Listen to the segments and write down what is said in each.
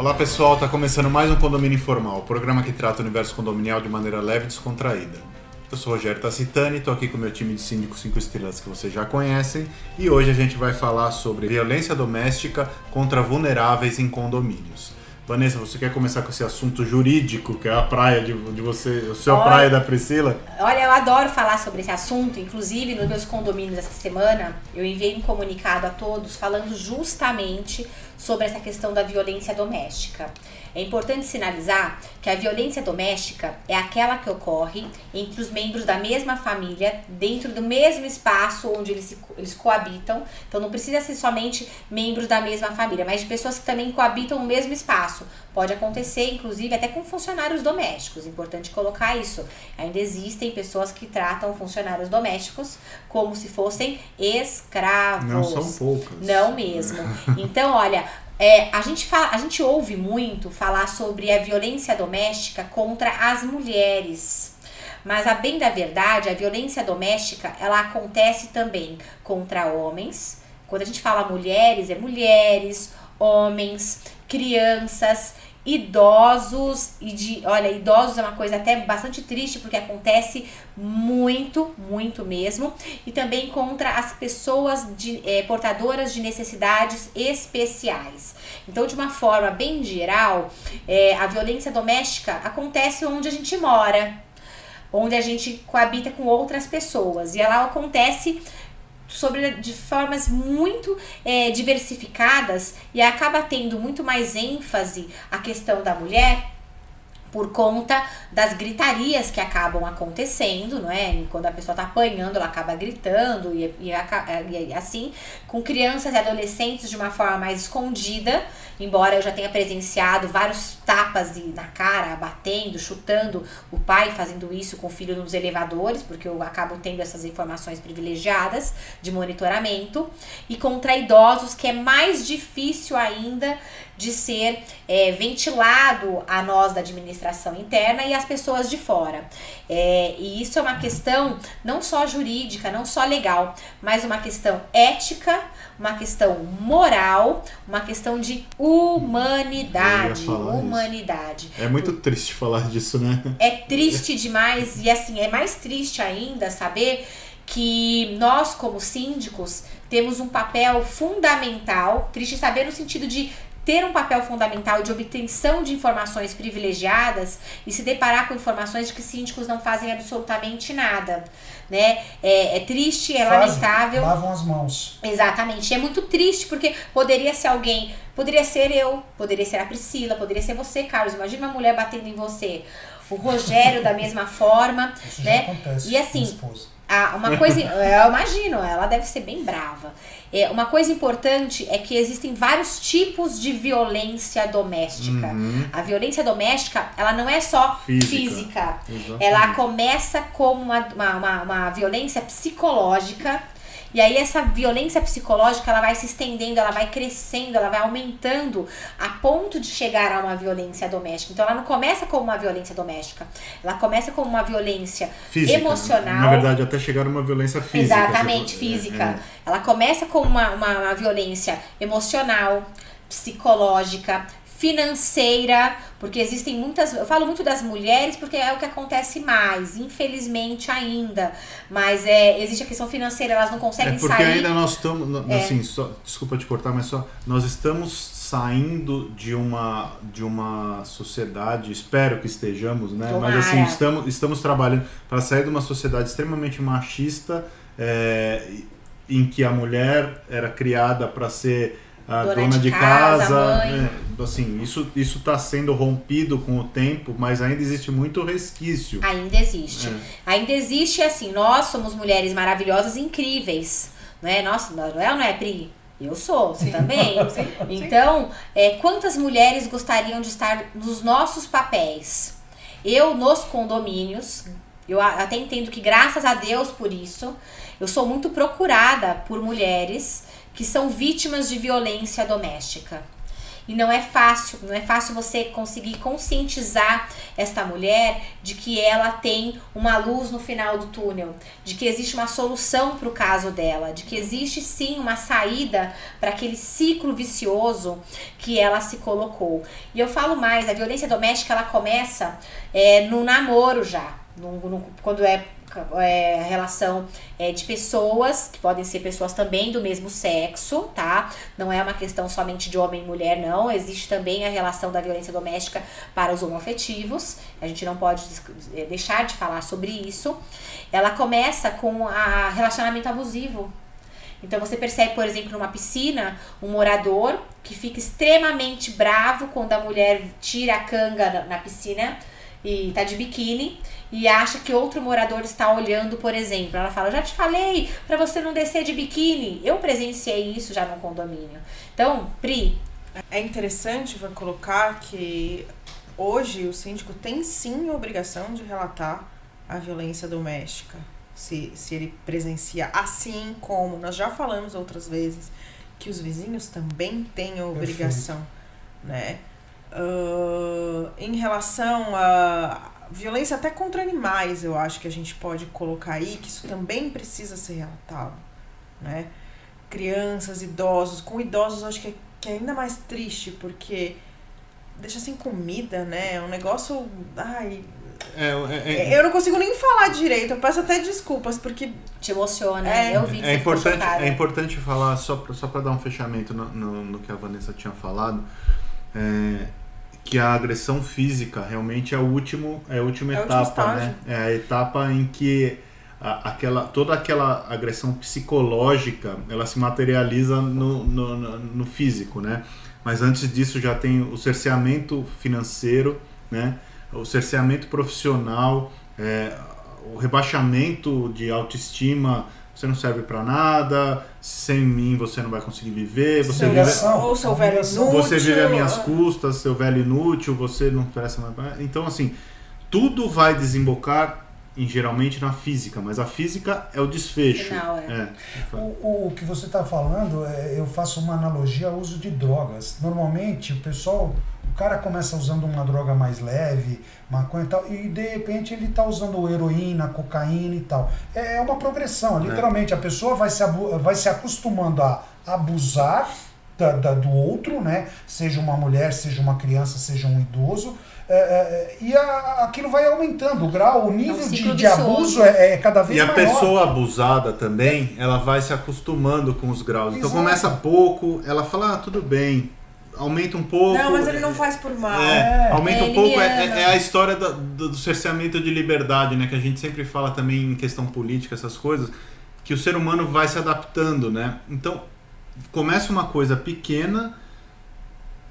Olá pessoal, está começando mais um Condomínio Informal, o programa que trata o universo condominial de maneira leve e descontraída. Eu sou o Rogério Tacitani, estou aqui com o meu time de síndicos 5 estrelas que vocês já conhecem e hoje a gente vai falar sobre violência doméstica contra vulneráveis em condomínios. Vanessa, você quer começar com esse assunto jurídico, que é a praia de, de você, o seu Olha- praia da Priscila? Olha, eu adoro falar sobre esse assunto. Inclusive, nos meus condomínios essa semana, eu enviei um comunicado a todos falando justamente sobre essa questão da violência doméstica. É importante sinalizar que a violência doméstica é aquela que ocorre entre os membros da mesma família, dentro do mesmo espaço onde eles, se, eles coabitam. Então, não precisa ser somente membros da mesma família, mas de pessoas que também coabitam o mesmo espaço. Pode acontecer, inclusive, até com funcionários domésticos. Importante colocar isso. Ainda existem pessoas que tratam funcionários domésticos como se fossem escravos. Não são poucas. Não mesmo. Então, olha, é, a, gente fala, a gente ouve muito falar sobre a violência doméstica contra as mulheres. Mas a bem da verdade, a violência doméstica, ela acontece também contra homens. Quando a gente fala mulheres, é mulheres, homens, crianças, idosos e de, olha, idosos é uma coisa até bastante triste porque acontece muito, muito mesmo, e também contra as pessoas de, eh, portadoras de necessidades especiais. Então, de uma forma bem geral, eh, a violência doméstica acontece onde a gente mora, onde a gente coabita com outras pessoas, e ela acontece sobre de formas muito eh, diversificadas e acaba tendo muito mais ênfase a questão da mulher por conta das gritarias que acabam acontecendo, não é? Quando a pessoa tá apanhando, ela acaba gritando e, e, aca- e assim, com crianças e adolescentes de uma forma mais escondida, embora eu já tenha presenciado vários tapas de- na cara, batendo, chutando o pai fazendo isso com o filho nos elevadores, porque eu acabo tendo essas informações privilegiadas de monitoramento, e contra idosos, que é mais difícil ainda de ser é, ventilado a nós da administração interna e as pessoas de fora. É, e isso é uma questão não só jurídica, não só legal, mas uma questão ética, uma questão moral, uma questão de humanidade. Falar isso. Humanidade. É muito triste falar disso, né? É triste demais e assim, é mais triste ainda saber que nós, como síndicos, temos um papel fundamental, triste saber no sentido de ter um papel fundamental de obtenção de informações privilegiadas e se deparar com informações de que síndicos não fazem absolutamente nada, né? É, é triste, é Fazem, lamentável. Lavam as mãos. Exatamente. É muito triste porque poderia ser alguém, poderia ser eu, poderia ser a Priscila, poderia ser você, Carlos. Imagina uma mulher batendo em você. O Rogério da mesma forma, Isso né? E assim. Ah, uma coisa, eu imagino, ela deve ser bem brava. É, uma coisa importante é que existem vários tipos de violência doméstica. Uhum. A violência doméstica, ela não é só Física. física. Ela começa como uma, uma, uma, uma violência psicológica. E aí essa violência psicológica ela vai se estendendo, ela vai crescendo, ela vai aumentando a ponto de chegar a uma violência doméstica. Então ela não começa como uma violência doméstica, ela começa como uma violência Física. né? emocional. Na verdade, até chegar a uma violência física. Exatamente, tipo, é, física. é. Ela começa com uma, uma, uma violência emocional, psicológica, financeira, porque existem muitas. Eu falo muito das mulheres porque é o que acontece mais, infelizmente ainda. Mas é, existe a questão financeira, elas não É conseguem porque sair. ainda nós estamos, É. assim, só, desculpa te cortar, mas só nós estamos saindo de uma de uma sociedade, espero que estejamos, né? Mas assim, Tomara. estamos estamos trabalhando para sair de uma sociedade extremamente machista, é, em que a mulher era criada para ser a Dona dona, de de, casa, casa, é, assim, isso isso está sendo rompido com o tempo, mas ainda existe muito resquício. Ainda existe. É. Ainda existe assim, nós somos mulheres maravilhosas e incríveis. Né? Nossa, não é não é, Pri? Eu sou, você também. Então, é, quantas mulheres gostariam de estar nos nossos papéis? Eu, nos condomínios, eu até entendo que graças a Deus por isso, eu sou muito procurada por mulheres que são vítimas de violência doméstica. E não é fácil, não é fácil você conseguir conscientizar esta mulher de que ela tem uma luz no final do túnel, de que existe uma solução para o caso dela, de que existe sim uma saída para aquele ciclo vicioso que ela se colocou. E eu falo mais, a violência doméstica ela começa é, no namoro já, no, no, quando é é, relação é, de pessoas, que podem ser pessoas também do mesmo sexo, tá? Não é uma questão somente de homem e mulher, não. Existe também a relação da violência doméstica para os homoafetivos. A gente não pode é, deixar de falar sobre isso. Ela começa com a relacionamento abusivo. Então você percebe, por exemplo, numa piscina, um morador que fica extremamente bravo quando a mulher tira a canga na piscina e tá de biquíni e acha que outro morador está olhando, por exemplo. Ela fala: "Já te falei para você não descer de biquíni". Eu presenciei isso já no condomínio. Então, Pri, é interessante vai colocar que hoje o síndico tem sim a obrigação de relatar a violência doméstica, se, se ele presencia, assim como nós já falamos outras vezes que os vizinhos também têm a obrigação, Perfeito. né? Uh, em relação a violência até contra animais, eu acho que a gente pode colocar aí, que isso também precisa ser relatado, né? Crianças, idosos, com idosos acho que é, que é ainda mais triste, porque deixa sem comida, né? É um negócio. Ai. É, é, é, eu não consigo nem falar direito, eu peço até desculpas, porque. Te emociona, é, eu vi é importante É importante falar, só pra, só pra dar um fechamento no, no, no que a Vanessa tinha falado. É, que a agressão física realmente é o último é a última é etapa, né? É a etapa em que a, aquela toda aquela agressão psicológica ela se materializa no, no, no, físico, né? Mas antes disso já tem o cerceamento financeiro, né? O cerceamento profissional, é, o rebaixamento de autoestima você não serve para nada, sem mim você não vai conseguir viver, você vive, ou seu velho inútil, você vive às minhas custas, seu velho inútil, você não presta mais. Então assim, tudo vai desembocar em, geralmente na física, mas a física é o desfecho. Final, é. É. O, o que você está falando, é, eu faço uma analogia ao uso de drogas. Normalmente o pessoal o cara começa usando uma droga mais leve, maconha e tal, e de repente ele está usando heroína, cocaína e tal. É, é uma progressão, é. literalmente. A pessoa vai se, vai se acostumando a abusar da, da, do outro, né? Seja uma mulher, seja uma criança, seja um idoso. É, é, e a, aquilo vai aumentando, o grau, o nível é um de, de abuso é, é, cada vez maior. E a maior. pessoa abusada também, ela vai se acostumando com os graus. Então Exato. Então começa pouco, ela fala, ah, tudo bem, aumenta um pouco. Não, mas ele não faz por mal. É, é. aumenta um pouco. É, é, a história do, do, cerceamento de liberdade, né? Que a gente sempre fala também em questão política, essas coisas. Que o ser humano vai se adaptando, né? Então, começa uma coisa pequena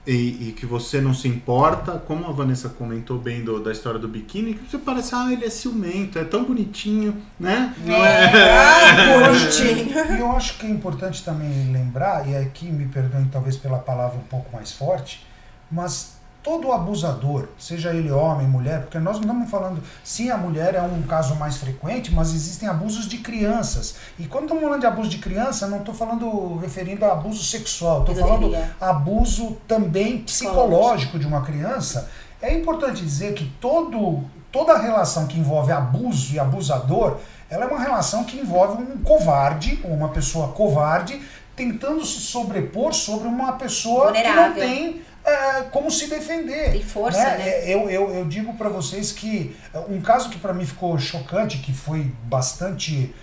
e, e, que você não se importa, como a Vanessa comentou bem do, da história do biquíni, que você parece, ah, ele é ciumento, é tão bonitinho, né? É, não é? Ah, bonitinho. E eu acho que é importante também lembrar, e aqui me perdoem talvez pela palavra um pouco mais forte, mas todo abusador, seja ele homem, mulher, porque nós não estamos falando, sim, a mulher é um caso mais frequente, mas existem abusos de crianças. E quando estamos falando de abuso de criança, não estou falando referindo a abuso sexual, estou falando abuso também psicológico de uma criança. É importante dizer que todo, toda relação que envolve abuso e abusador, ela é uma relação que envolve um covarde, ou uma pessoa covarde, tentando se sobrepor sobre uma pessoa Vulnerável. que não tem é, como se defender. Tem força, né? né? É, eu, eu, eu digo para vocês que é, um caso que para mim ficou chocante, que foi bastante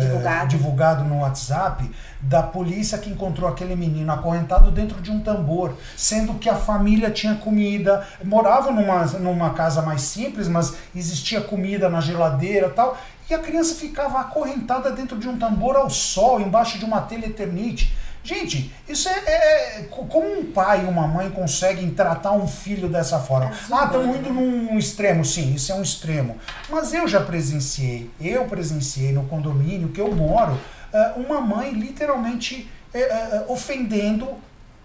divulgado. divulgado no WhatsApp, da polícia que encontrou aquele menino acorrentado dentro de um tambor, sendo que a família tinha comida, moravam numa, numa casa mais simples, mas existia comida na geladeira tal, e a criança ficava acorrentada dentro de um tambor ao sol, embaixo de uma telha eternite. Gente, isso é, é, é, Como um pai e uma mãe conseguem tratar um filho dessa forma? É ah, estamos indo num extremo, sim, isso é um extremo. Mas eu já presenciei, eu presenciei no condomínio que eu moro, é, uma mãe literalmente é, ofendendo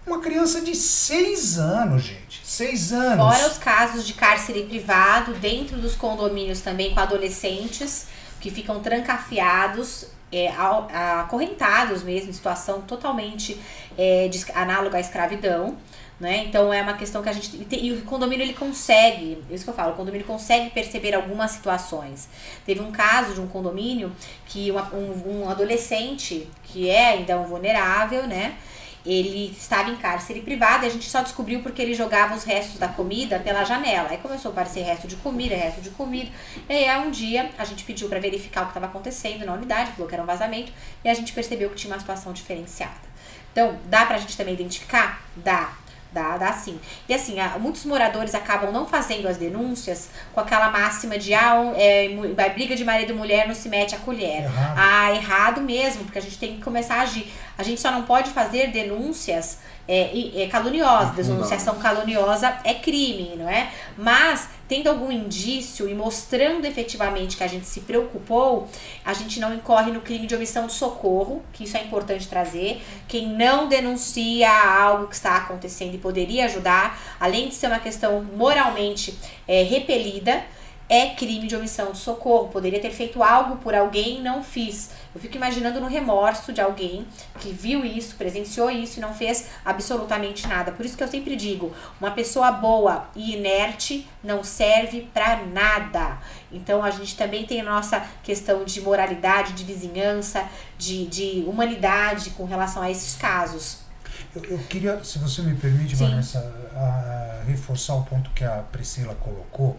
uma criança de seis anos, gente. Seis anos. Fora os casos de cárcere privado dentro dos condomínios também com adolescentes que ficam trancafiados é, acorrentados mesmo, situação totalmente é, de, análoga à escravidão, Né? Então é uma questão que a gente. E o condomínio ele consegue, isso que eu falo, o condomínio consegue perceber algumas situações. Teve um caso de um condomínio que uma, um, um adolescente, que é ainda um vulnerável, né? Ele estava em cárcere privado e a gente só descobriu porque ele jogava os restos da comida pela janela. Aí começou a aparecer resto de comida, resto de comida. E aí um dia a gente pediu para verificar o que estava acontecendo na unidade, falou que era um vazamento, e a gente percebeu que tinha uma situação diferenciada. Então, dá pra gente também identificar? Dá. Dá, dá sim. E assim, muitos moradores acabam não fazendo as denúncias com aquela máxima de ah, é, briga de marido e mulher não se mete a colher. Errado. Ah, errado mesmo, porque a gente tem que começar a agir. A gente só não pode fazer denúncias é, é caluniosa, denunciação caluniosa é crime, não é? Mas, tendo algum indício e mostrando efetivamente que a gente se preocupou, a gente não incorre no crime de omissão de socorro, que isso é importante trazer. Quem não denuncia algo que está acontecendo e poderia ajudar, além de ser uma questão moralmente é, repelida, é crime de omissão de socorro. Poderia ter feito algo por alguém e não fiz. Eu fico imaginando no remorso de alguém que viu isso, presenciou isso e não fez absolutamente nada. Por isso que eu sempre digo, uma pessoa boa e inerte não serve para nada. Então a gente também tem a nossa questão de moralidade, de vizinhança, de, de humanidade com relação a esses casos. Eu, eu queria, se você me permite, Sim. Vanessa, a, reforçar o ponto que a Priscila colocou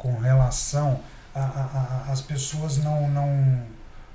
com relação às pessoas não, não,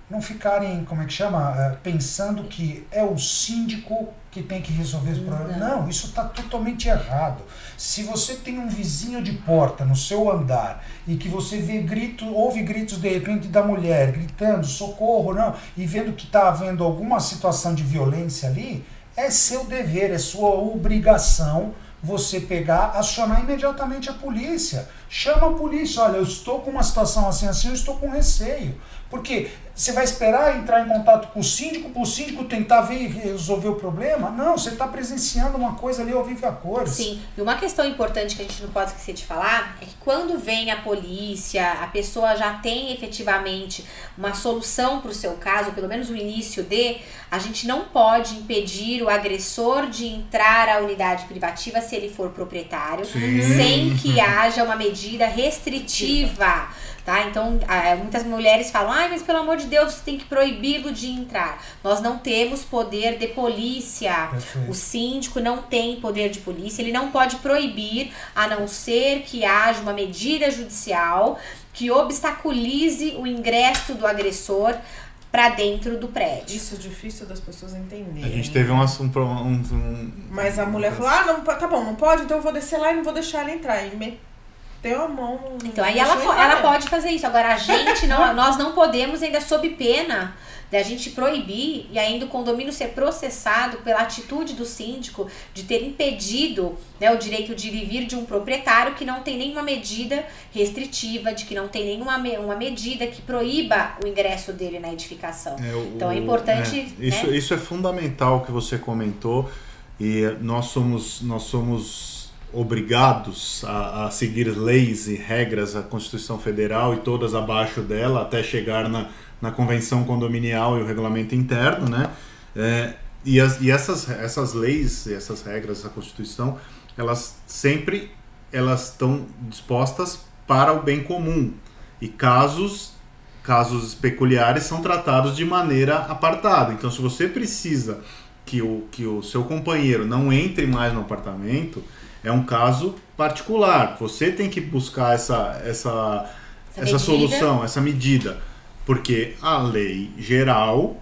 não ficarem, como é que chama, é, pensando que é o síndico que tem que resolver esse problema. Não, isso está totalmente errado. Se você tem um vizinho de porta no seu andar e que você vê gritos, ouve gritos de repente da mulher gritando socorro, não, e vendo que está havendo alguma situação de violência ali, é seu dever, é sua obrigação você pegar, acionar imediatamente a polícia. Chama a polícia, olha, eu estou com uma situação assim, assim, eu estou com receio. Porque você vai esperar entrar em contato com o síndico, para o síndico tentar ver e resolver o problema? Não, você está presenciando uma coisa ali ao vivo a cores. Sim, e uma questão importante que a gente não pode esquecer de falar é que quando vem a polícia, a pessoa já tem efetivamente uma solução para o seu caso, pelo menos o início de, a gente não pode impedir o agressor de entrar à unidade privativa se ele for proprietário, Sim. sem que haja uma medida restritiva tá? Então, muitas mulheres falam, ai, mas pelo amor de Deus, você tem que proibi-lo de entrar. Nós não temos poder de polícia. Perfeito. O síndico não tem poder de polícia, ele não pode proibir, a não ser que haja uma medida judicial que obstaculize o ingresso do agressor para dentro do prédio. Isso é difícil das pessoas entenderem. A gente teve um assunto. Um, um, Mas a mulher falou: ah, não, tá bom, não pode, então eu vou descer lá e não vou deixar ele entrar. E me meteu a mão. Então aí ela, ela pode fazer isso. Agora a gente não, nós não podemos ainda sob pena de a gente proibir e ainda o condomínio ser processado pela atitude do síndico de ter impedido né, o direito de vir de um proprietário que não tem nenhuma medida restritiva, de que não tem nenhuma uma medida que proíba o ingresso dele na edificação. É, o, então é importante. É, isso, né? isso é fundamental que você comentou e nós somos nós somos obrigados a, a, seguir leis e regras da Constituição Federal e todas abaixo dela até chegar na, na Convenção Condominial e o Regulamento Interno, né? É, e, as, e essas, essas leis essas regras da Constituição, elas sempre elas estão dispostas para o bem comum e casos casos peculiares são tratados de maneira apartada. Então, se você precisa que o, que o seu companheiro não entre mais no apartamento, é um caso particular. Você tem que buscar essa, essa, essa, essa solução, essa medida. Porque a lei geral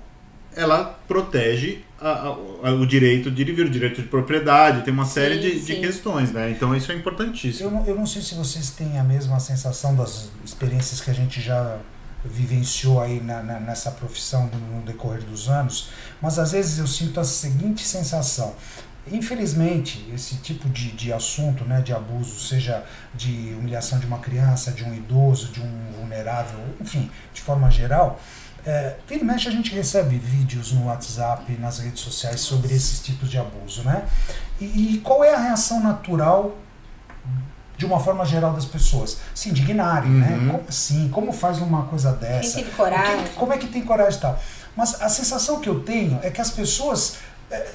ela protege a, a, o direito de vir, o direito de propriedade, tem uma série sim, de, sim. de, questões, né? Então isso é importantíssimo. Eu não, eu não sei se vocês têm a mesma sensação das experiências que a gente já vivenciou aí na, na, nessa profissão no decorrer dos anos, mas às vezes eu sinto a seguinte sensação: Infelizmente, esse tipo de, de assunto, né, de abuso, seja de humilhação de uma criança, de um idoso, de um vulnerável, enfim, de forma geral, é, vira e mexe a gente recebe vídeos no WhatsApp, nas redes sociais sobre esses tipos de abuso, né? E, e qual é a reação natural de uma forma geral das pessoas? Se indignarem, né? uhum. né? Como assim? Como faz uma coisa dessa? Quem tem coragem? como é que tem coragem e tal? Mas a sensação que eu tenho é que as pessoas... É,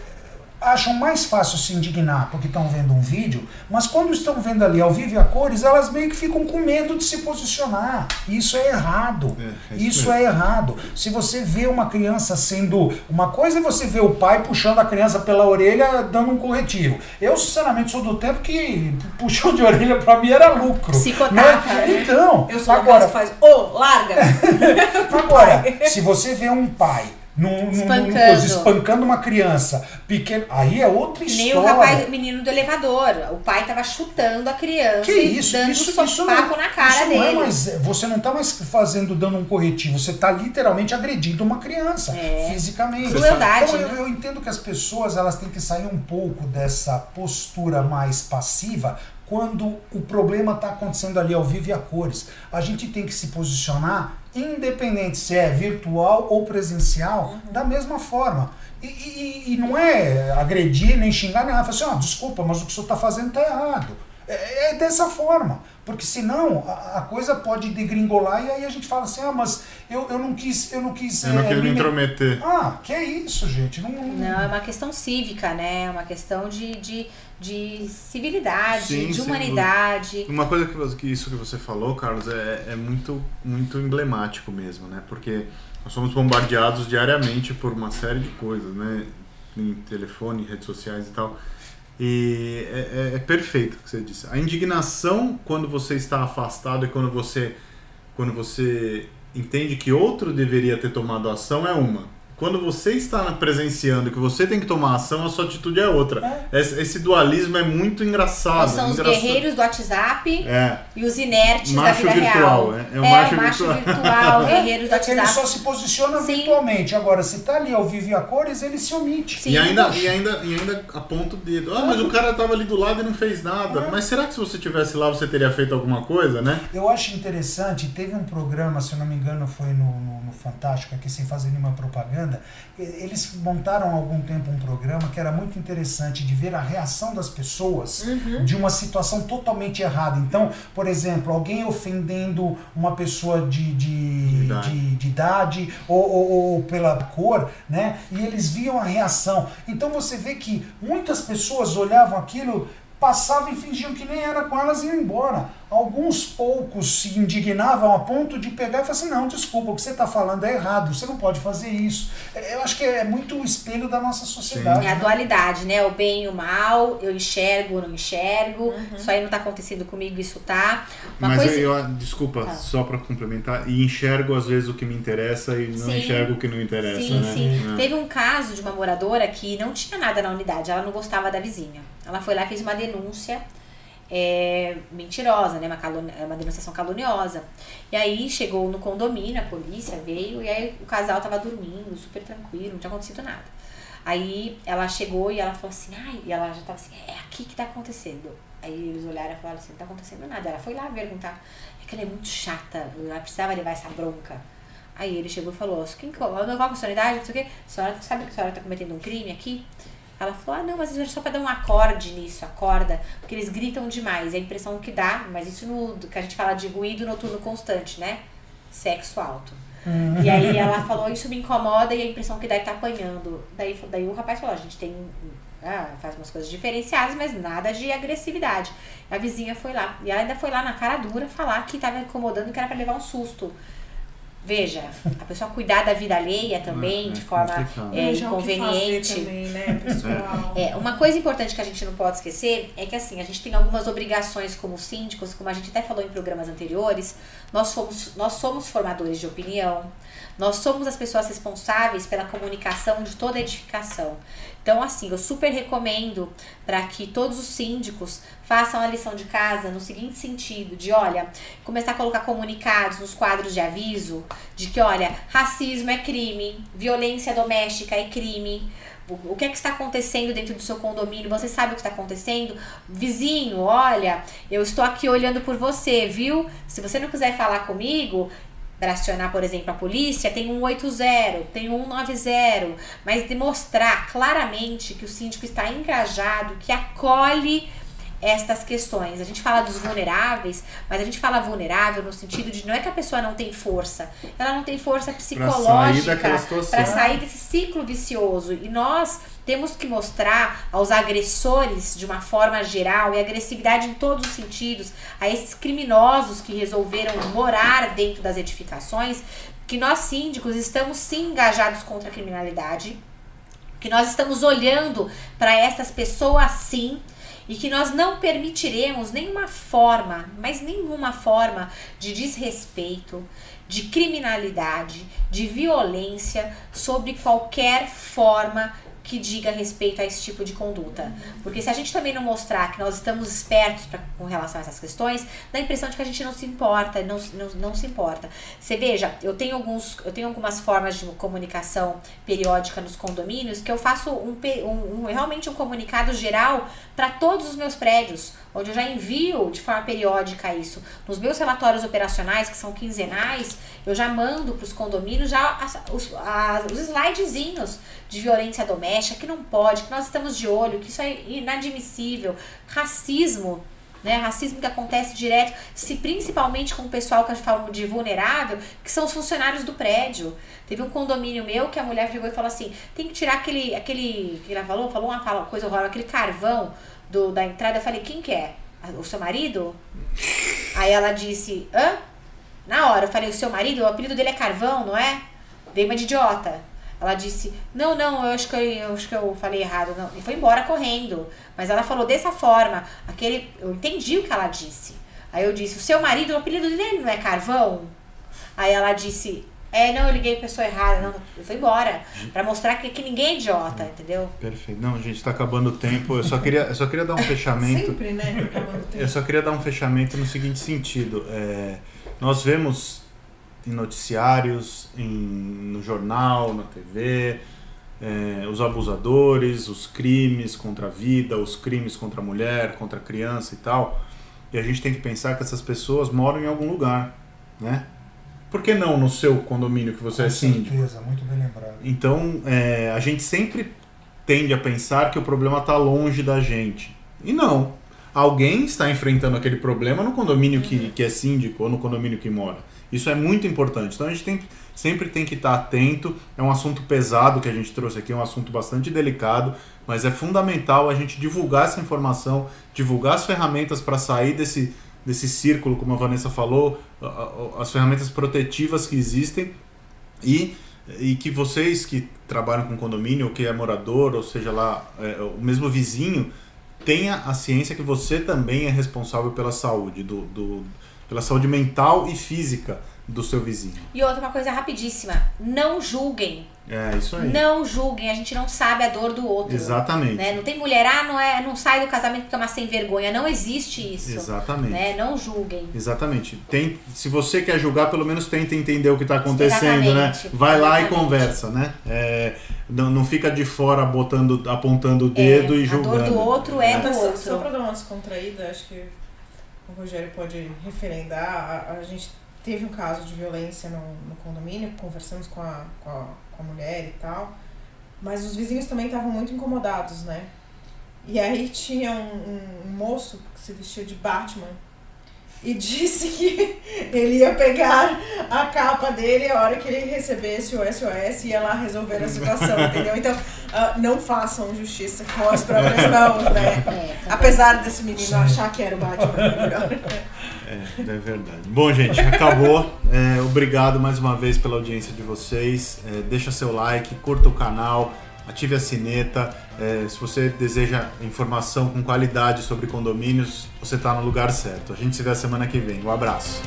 acham mais fácil se indignar porque estão vendo um vídeo, mas quando estão vendo ali ao vivo e a cores, elas meio que ficam com medo de se posicionar. Isso é errado. É, é isso, isso é errado. Se você vê uma criança sendo. Uma coisa você ver o pai puxando a criança pela orelha, dando um corretivo. Eu, sinceramente, sou do tempo que puxão de orelha para mim era lucro. Psicotata, né? né? Então, eu sou agora que faz, ô, oh, larga. agora, se você vê um pai num, espancando. Num, espancando uma criança pequena. Aí é outra história. Nem o rapaz, menino do elevador. O pai tava chutando a criança que isso, dando isso, um isso não, na cara isso dele. Não é mais, você não tá mais fazendo, dando um corretivo. Você tá literalmente agredindo uma criança é. fisicamente. Crueldade, então, né? eu, eu entendo que as pessoas elas têm que sair um pouco dessa postura mais passiva quando o problema está acontecendo ali ao vivo e a cores. A gente tem que se posicionar, independente se é virtual ou presencial, uhum. da mesma forma. E, e, e, não é agredir nem xingar, nem nada. Falar assim, oh, desculpa, mas o que o senhor está fazendo está errado. É, é, dessa forma. Porque senão a, a, coisa pode degringolar e aí a gente fala assim, ah, mas eu, eu não quis. Eu não quis. Eu não é, quis me intrometer. Ah, que é isso, gente? Não, não, é uma questão cívica, né? É uma questão de, de, de civilidade, sim, de humanidade. Uma coisa que, que isso que você falou, Carlos, é, é muito, muito emblemático mesmo, né? Porque nós somos bombardeados diariamente por uma série de coisas, né? Em telefone, redes sociais e tal. E é, é, é, perfeito o que você disse. A indignação quando você está afastado e quando você, quando você entende que outro deveria ter tomado ação é uma quando você está presenciando que você tem que tomar ação, a sua atitude é outra. É. Esse, esse, dualismo é muito engraçado. são engraçado. os guerreiros do WhatsApp é. e os inertes macho da vida virtual, real. É, é o é, macho, o macho virtual, virtual guerreiros do WhatsApp. Ele só se posiciona Sim. virtualmente. Agora, se tá ali ao vivo e a cores, ele se omite. Sim, e, ainda, e, ainda, e ainda aponta o dedo. Ah, mas o cara estava ali do lado e não fez nada. É. Mas será que se você tivesse lá, você teria feito alguma coisa, né? Eu acho interessante, teve um programa, se eu não me engano, foi no, no, no Fantástico, aqui sem fazer nenhuma propaganda, eles montaram há algum tempo um programa que era muito interessante de ver a reação das pessoas uhum. de uma situação totalmente errada. Então, por exemplo, alguém ofendendo uma pessoa de, de, de idade, de, de idade ou, ou, ou, pela cor, né? E eles viam a reação. Então você vê que muitas pessoas olhavam aquilo passavam e fingiam que nem era com elas e iam embora. Alguns poucos se indignavam a ponto de pegar e falar assim: não, desculpa, o que você está falando é errado, você não pode fazer isso. É, eu acho que é muito o espelho da nossa sociedade. Sim. É a né? dualidade, né? O bem e o mal, eu enxergo ou não enxergo, uhum. isso aí não está acontecendo comigo, isso tá. Uma Mas coisa... eu, desculpa, tá. só para complementar, e enxergo às vezes o que me interessa e não sim. enxergo o que não interessa. Sim, né? sim. É. Teve um caso de uma moradora que não tinha nada na unidade, ela não gostava da vizinha. Ela foi lá e fez uma denúncia é, mentirosa, né? Uma, caluni uma demonstração caluniosa. E aí chegou no condomínio, a polícia veio, e aí o casal tava dormindo, super tranquilo, não tinha acontecido nada. Aí ela chegou e ela falou assim, ai, e ela já tava assim, é aqui que tá acontecendo. Aí eles olharam e falaram assim, não tá acontecendo nada. Ela foi lá perguntar, é que ela é muito chata, ela precisava levar essa bronca. Aí ele chegou e falou, quem, qual, qual a sua idade? Não sei o quê. A senhora sabe que a senhora tá cometendo um crime aqui? Ela falou: ah, não, mas é só pra dar um acorde nisso, acorda, porque eles gritam demais. É a impressão que dá, mas isso no que a gente fala de ruído noturno constante, né? Sexo alto. Uhum. E aí ela falou: isso me incomoda e a impressão que dá é que tá apanhando. Daí, daí o rapaz falou: a gente tem. Ah, faz umas coisas diferenciadas, mas nada de agressividade. A vizinha foi lá. E ela ainda foi lá na cara dura falar que tava incomodando, que era para levar um susto. Veja, a pessoa cuidar da vida alheia também, é, de forma é, inconveniente. Também, né, pessoal? É, uma coisa importante que a gente não pode esquecer é que assim, a gente tem algumas obrigações como síndicos, como a gente até falou em programas anteriores, nós somos, nós somos formadores de opinião, nós somos as pessoas responsáveis pela comunicação de toda edificação. Então, assim, eu super recomendo para que todos os síndicos façam a lição de casa no seguinte sentido: de olha, começar a colocar comunicados nos quadros de aviso de que, olha, racismo é crime, violência doméstica é crime. O que é que está acontecendo dentro do seu condomínio? Você sabe o que está acontecendo? Vizinho, olha, eu estou aqui olhando por você, viu? Se você não quiser falar comigo, para acionar, por exemplo, a polícia, tem um 80, tem um 190, mas demonstrar claramente que o síndico está engajado, que acolhe estas questões. A gente fala dos vulneráveis, mas a gente fala vulnerável no sentido de não é que a pessoa não tem força, ela não tem força psicológica para sair desse ciclo vicioso. E nós temos que mostrar aos agressores de uma forma geral e agressividade em todos os sentidos, a esses criminosos que resolveram morar dentro das edificações, que nós síndicos estamos sim engajados contra a criminalidade, que nós estamos olhando para essas pessoas sim e que nós não permitiremos nenhuma forma, mas nenhuma forma de desrespeito, de criminalidade, de violência sobre qualquer forma que diga respeito a esse tipo de conduta. Porque se a gente também não mostrar que nós estamos espertos pra, com relação a essas questões, dá a impressão de que a gente não se importa, não, não, não se importa. Você veja, eu tenho, alguns, eu tenho algumas formas de comunicação periódica nos condomínios que eu faço um, um, um realmente um comunicado geral para todos os meus prédios, onde eu já envio de forma periódica isso. Nos meus relatórios operacionais, que são quinzenais, eu já mando para os condomínios já as, os, as, os slidezinhos de violência doméstica, que não pode, que nós estamos de olho, que isso é inadmissível. Racismo, né? Racismo que acontece direto, se principalmente com o pessoal que gente fala de vulnerável, que são os funcionários do prédio. Teve um condomínio meu que a mulher chegou e falou assim: tem que tirar aquele. aquele que ela falou, falou uma fala, coisa horrorosa, aquele carvão do, da entrada. Eu falei: quem que é? O seu marido? Aí ela disse: hã? Na hora, eu falei: o seu marido, o apelido dele é carvão, não é? Dei uma de idiota. Ela disse: Não, não, eu acho que eu, acho que eu falei errado. Não. E foi embora correndo. Mas ela falou dessa forma. Aquele, eu entendi o que ela disse. Aí eu disse: O seu marido, o apelido dele não é Carvão? Aí ela disse: É, não, eu liguei a pessoa errada. Não, eu fui embora. Pra mostrar que, que ninguém é idiota, entendeu? Perfeito. Não, gente, tá acabando o tempo. Eu só queria, eu só queria dar um fechamento. Sempre, né? Tá acabando o tempo. Eu só queria dar um fechamento no seguinte sentido. É, nós vemos em noticiários, em, no jornal, na TV, é, os abusadores, os crimes contra a vida, os crimes contra a mulher, contra a criança e tal. E a gente tem que pensar que essas pessoas moram em algum lugar, né? Por que não no seu condomínio que você Com é síndico? certeza, muito bem lembrado. Então, é, a gente sempre tende a pensar que o problema está longe da gente. E não. Alguém está enfrentando aquele problema no condomínio que, que é síndico ou no condomínio que mora. Isso é muito importante. Então a gente tem, sempre tem que estar atento. É um assunto pesado que a gente trouxe aqui, é um assunto bastante delicado, mas é fundamental a gente divulgar essa informação, divulgar as ferramentas para sair desse, desse círculo, como a Vanessa falou, as ferramentas protetivas que existem e, e que vocês que trabalham com condomínio, ou que é morador, ou seja lá, é, o mesmo vizinho, tenha a ciência que você também é responsável pela saúde do, do pela saúde mental e física do seu vizinho. E outra uma coisa rapidíssima, não julguem. É, isso aí. Não julguem, a gente não sabe a dor do outro. Exatamente. Né? Não tem mulher, ah, não, é, não sai do casamento porque é uma sem vergonha. Não existe isso. Exatamente. Né? Não julguem. Exatamente. Tem, se você quer julgar, pelo menos tenta entender o que está acontecendo, né? Vai lá e conversa, né? É, não, não fica de fora botando, apontando o dedo é, e julgando. A dor do outro é, é. do outro. Só para dar uma descontraída, acho que o Rogério pode referendar. A, a gente teve um caso de violência no, no condomínio, conversamos com a, com, a, com a mulher e tal, mas os vizinhos também estavam muito incomodados, né? E aí tinha um, um, um moço que se vestiu de Batman e disse que ele ia pegar a capa dele a hora que ele recebesse o SOS e ia lá resolver a situação, entendeu? Então, uh, não façam justiça com as próprias mãos, né? É, Apesar desse menino achar que era o Batman. É, é verdade. Bom, gente, acabou. É, obrigado mais uma vez pela audiência de vocês. É, deixa seu like, curta o canal ative a sineta. É, se você deseja informação com qualidade sobre condomínios, você está no lugar certo. A gente se vê semana que vem. Um abraço.